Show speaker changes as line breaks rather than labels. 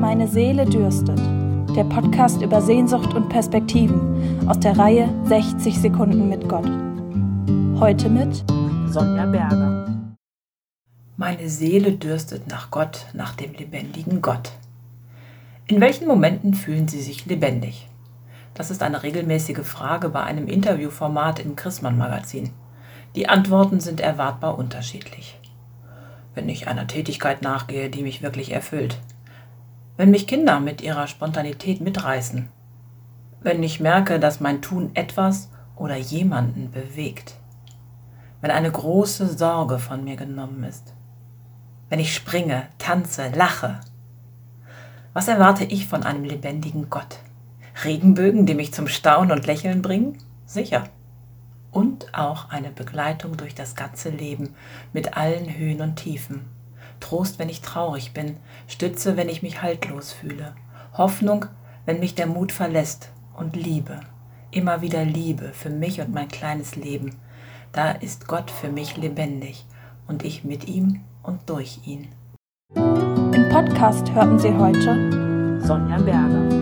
Meine Seele dürstet. Der Podcast über Sehnsucht und Perspektiven aus der Reihe 60 Sekunden mit Gott. Heute mit
Sonja Berger.
Meine Seele dürstet nach Gott, nach dem lebendigen Gott. In welchen Momenten fühlen Sie sich lebendig? Das ist eine regelmäßige Frage bei einem Interviewformat im Christmann Magazin. Die Antworten sind erwartbar unterschiedlich. Wenn ich einer Tätigkeit nachgehe, die mich wirklich erfüllt. Wenn mich Kinder mit ihrer Spontanität mitreißen. Wenn ich merke, dass mein Tun etwas oder jemanden bewegt. Wenn eine große Sorge von mir genommen ist. Wenn ich springe, tanze, lache. Was erwarte ich von einem lebendigen Gott? Regenbögen, die mich zum Staunen und Lächeln bringen? Sicher. Und auch eine Begleitung durch das ganze Leben mit allen Höhen und Tiefen. Trost, wenn ich traurig bin, Stütze, wenn ich mich haltlos fühle, Hoffnung, wenn mich der Mut verlässt und Liebe, immer wieder Liebe für mich und mein kleines Leben. Da ist Gott für mich lebendig und ich mit ihm und durch ihn.
Im Podcast hörten Sie heute
Sonja Berger.